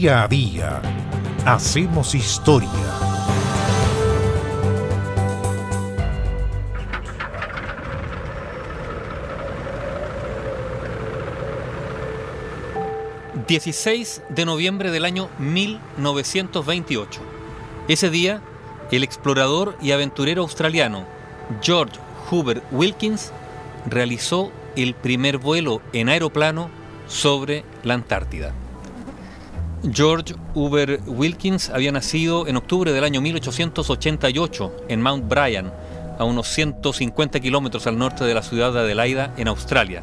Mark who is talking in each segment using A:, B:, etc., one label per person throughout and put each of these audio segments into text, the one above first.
A: Día a día hacemos historia.
B: ...16 de noviembre del año 1928. Ese día, el explorador y aventurero australiano George Hoover Wilkins realizó el primer vuelo en aeroplano sobre la Antártida. George Hoover Wilkins había nacido en octubre del año 1888 en Mount Bryan, a unos 150 kilómetros al norte de la ciudad de Adelaida, en Australia.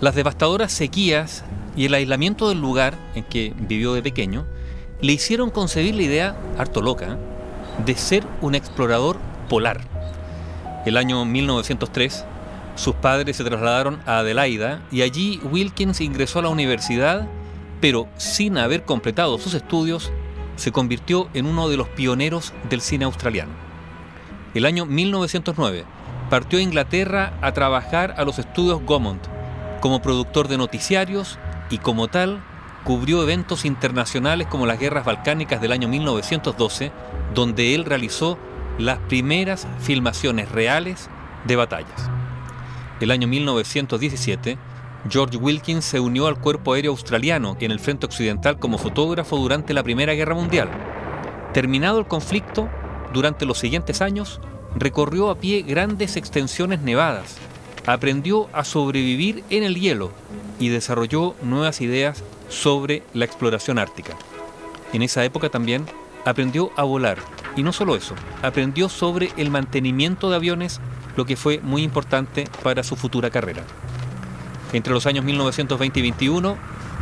B: Las devastadoras sequías y el aislamiento del lugar en que vivió de pequeño le hicieron concebir la idea, harto loca, de ser un explorador polar. El año 1903, sus padres se trasladaron a Adelaida y allí Wilkins ingresó a la universidad, pero sin haber completado sus estudios, se convirtió en uno de los pioneros del cine australiano. El año 1909 partió a Inglaterra a trabajar a los estudios Gaumont como productor de noticiarios y como tal cubrió eventos internacionales como las guerras balcánicas del año 1912, donde él realizó las primeras filmaciones reales de batallas. El año 1917, George Wilkins se unió al Cuerpo Aéreo Australiano en el Frente Occidental como fotógrafo durante la Primera Guerra Mundial. Terminado el conflicto, durante los siguientes años, recorrió a pie grandes extensiones nevadas, aprendió a sobrevivir en el hielo y desarrolló nuevas ideas sobre la exploración ártica. En esa época también aprendió a volar y no solo eso, aprendió sobre el mantenimiento de aviones, lo que fue muy importante para su futura carrera. Entre los años 1920 y 21,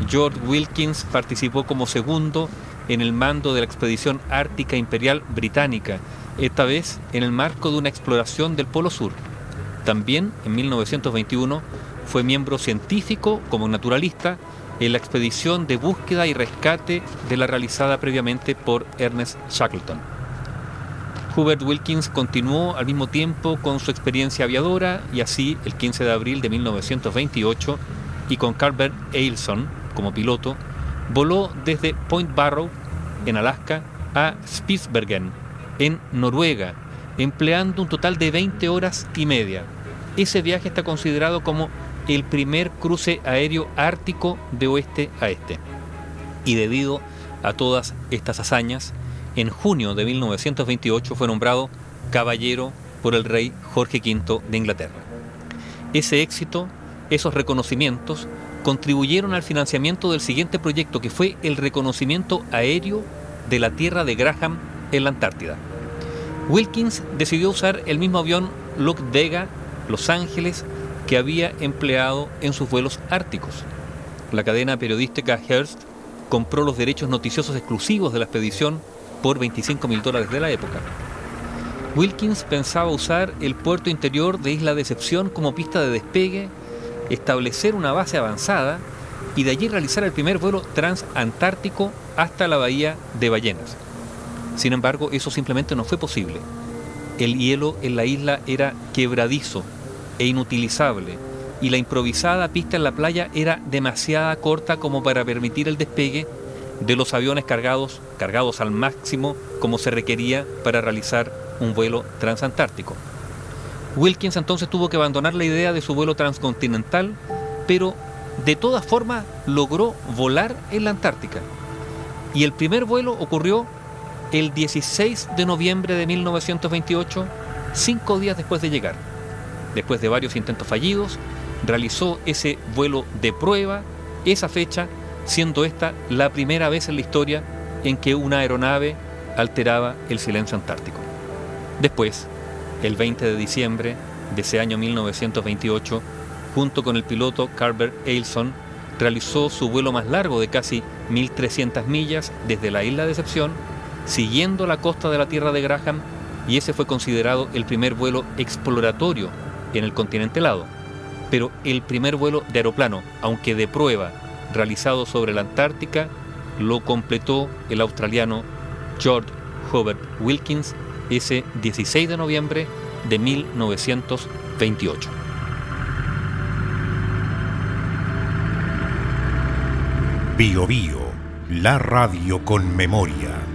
B: George Wilkins participó como segundo en el mando de la expedición ártica imperial británica, esta vez en el marco de una exploración del Polo Sur. También en 1921 fue miembro científico como naturalista en la expedición de búsqueda y rescate de la realizada previamente por Ernest Shackleton. Hubert Wilkins continuó al mismo tiempo con su experiencia aviadora y así el 15 de abril de 1928 y con Carver Ailson como piloto, voló desde Point Barrow en Alaska a Spitsbergen en Noruega, empleando un total de 20 horas y media. Ese viaje está considerado como el primer cruce aéreo ártico de oeste a este. Y debido a todas estas hazañas, en junio de 1928 fue nombrado caballero por el rey Jorge V de Inglaterra. Ese éxito, esos reconocimientos, contribuyeron al financiamiento del siguiente proyecto, que fue el reconocimiento aéreo de la tierra de Graham en la Antártida. Wilkins decidió usar el mismo avión Luke Vega Los Ángeles que había empleado en sus vuelos árticos. La cadena periodística Hearst compró los derechos noticiosos exclusivos de la expedición por 25 mil dólares de la época. Wilkins pensaba usar el puerto interior de Isla Decepción como pista de despegue, establecer una base avanzada y de allí realizar el primer vuelo transantártico hasta la bahía de Ballenas. Sin embargo, eso simplemente no fue posible. El hielo en la isla era quebradizo e inutilizable, y la improvisada pista en la playa era demasiado corta como para permitir el despegue de los aviones cargados, cargados al máximo como se requería para realizar un vuelo transantártico. Wilkins entonces tuvo que abandonar la idea de su vuelo transcontinental, pero de todas formas logró volar en la Antártica. Y el primer vuelo ocurrió el 16 de noviembre de 1928, cinco días después de llegar después de varios intentos fallidos, realizó ese vuelo de prueba, esa fecha, siendo esta la primera vez en la historia en que una aeronave alteraba el silencio antártico. Después, el 20 de diciembre de ese año 1928, junto con el piloto Carver Ailson, realizó su vuelo más largo de casi 1.300 millas desde la isla de Decepción, siguiendo la costa de la tierra de Graham, y ese fue considerado el primer vuelo exploratorio en el continente helado. Pero el primer vuelo de aeroplano, aunque de prueba, realizado sobre la Antártica, lo completó el australiano George Hobart Wilkins ese 16 de noviembre de 1928.
A: Bio, Bio La radio con memoria.